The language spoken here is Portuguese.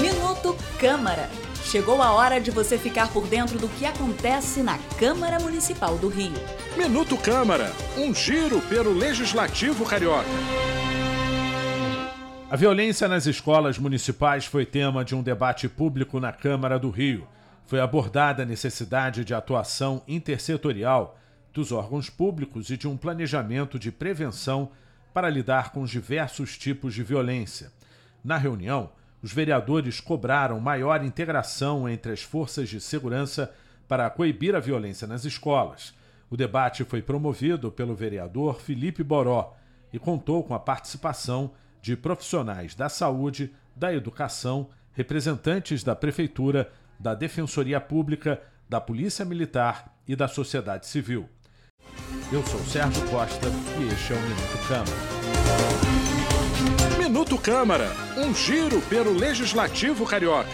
Minuto Câmara. Chegou a hora de você ficar por dentro do que acontece na Câmara Municipal do Rio. Minuto Câmara, um giro pelo Legislativo Carioca. A violência nas escolas municipais foi tema de um debate público na Câmara do Rio. Foi abordada a necessidade de atuação intersetorial dos órgãos públicos e de um planejamento de prevenção para lidar com os diversos tipos de violência. Na reunião, os vereadores cobraram maior integração entre as forças de segurança para coibir a violência nas escolas. O debate foi promovido pelo vereador Felipe Boró e contou com a participação de profissionais da saúde, da educação, representantes da prefeitura, da Defensoria Pública, da Polícia Militar e da sociedade civil. Eu sou Sérgio Costa e este é o Minuto Câmara. Minuto Câmara, um giro pelo Legislativo Carioca.